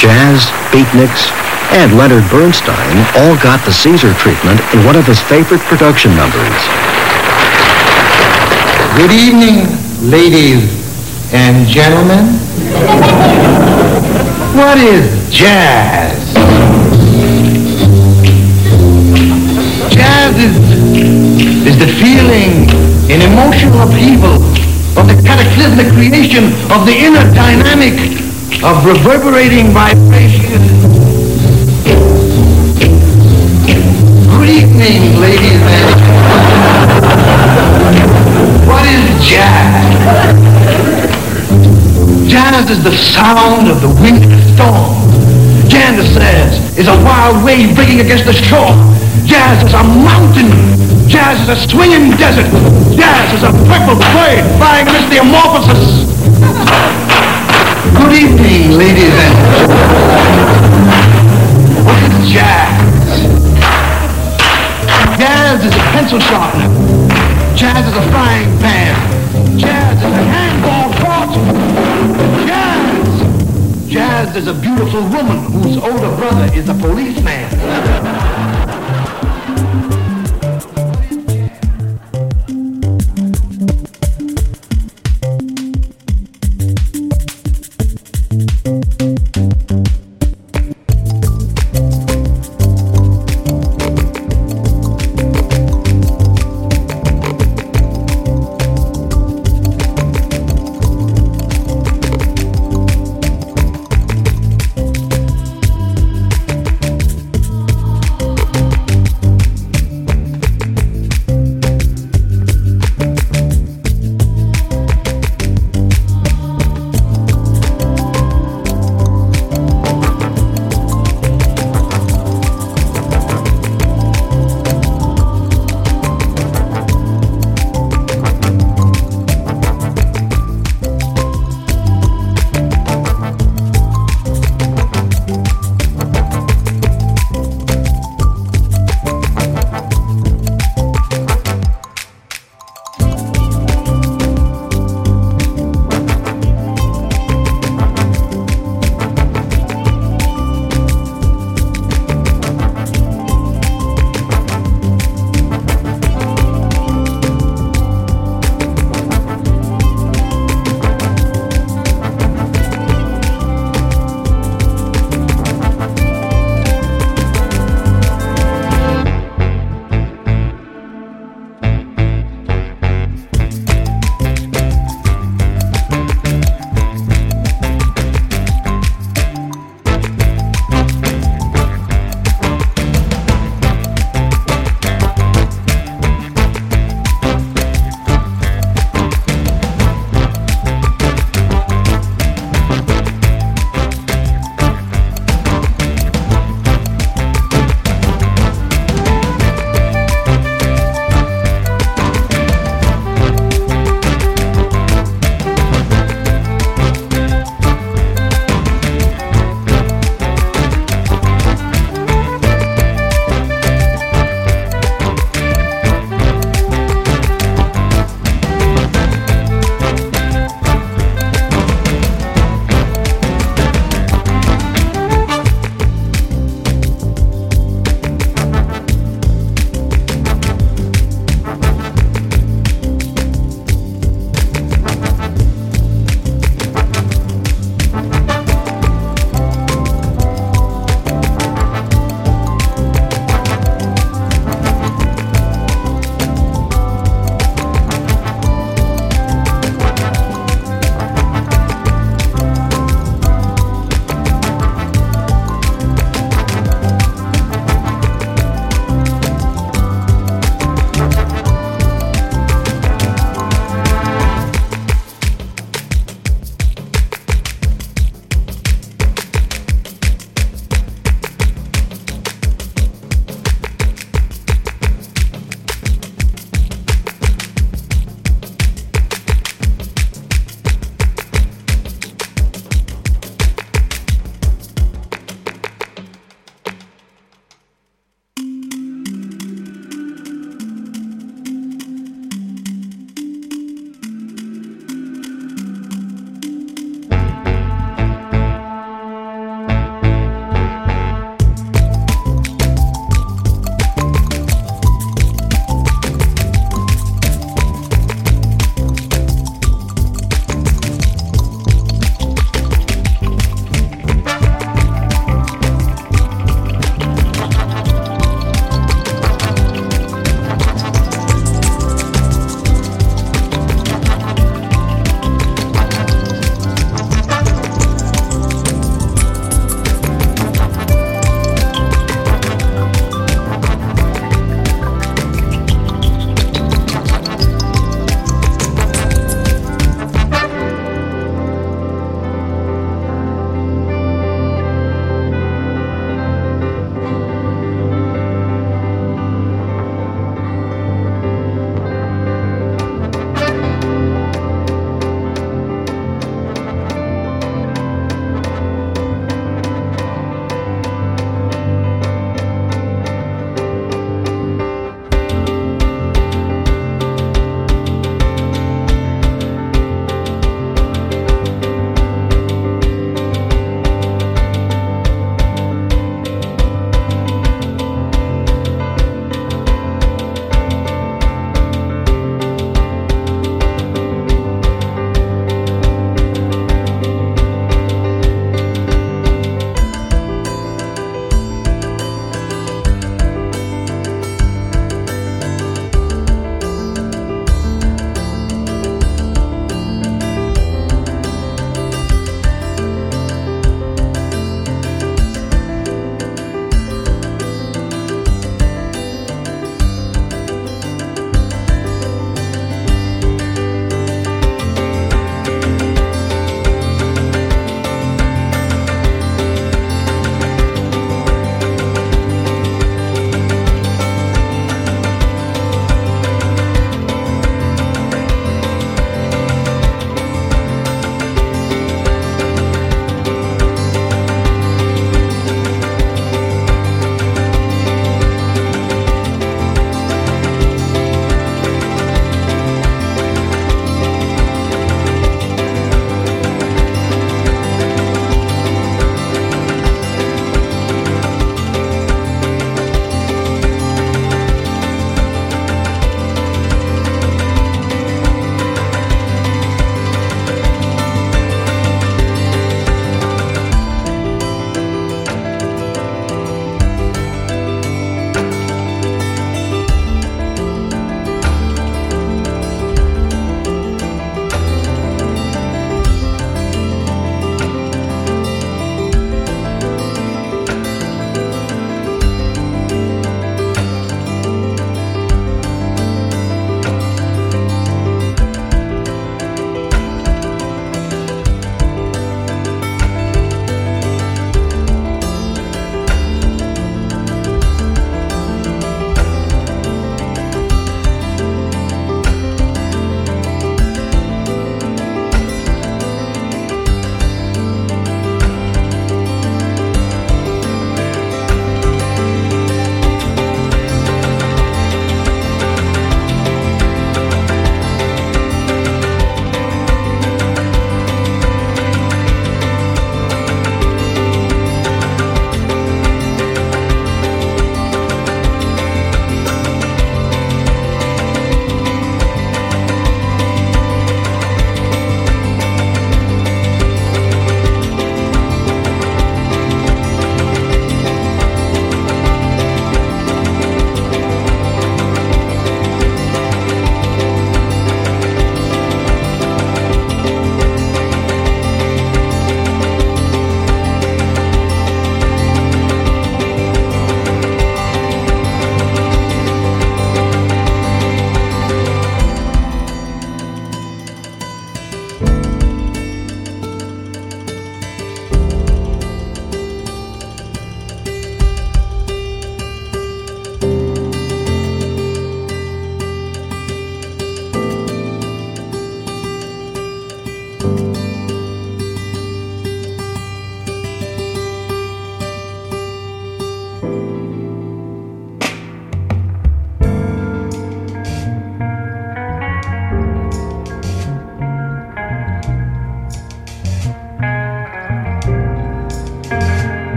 Jazz, beatniks, and Leonard Bernstein all got the Caesar treatment in one of his favorite production numbers. Good evening, ladies and gentlemen. What is jazz? Jazz is, is the feeling and emotional upheaval of the cataclysmic creation of the inner dynamic of reverberating vibration. Good evening, ladies and gentlemen. What is jazz? Jazz is the sound of the winter storm. Jazz says is a wild wave breaking against the shore. Jazz is a mountain. Jazz is a swinging desert. Jazz is a purple bird flying amidst the amorphosis. Good evening, ladies and gentlemen. What is jazz? Jazz is a pencil sharpener. Jazz is a frying pan. Jazz is a handball court. Jazz. Jazz is a beautiful woman whose older brother is a policeman.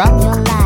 problem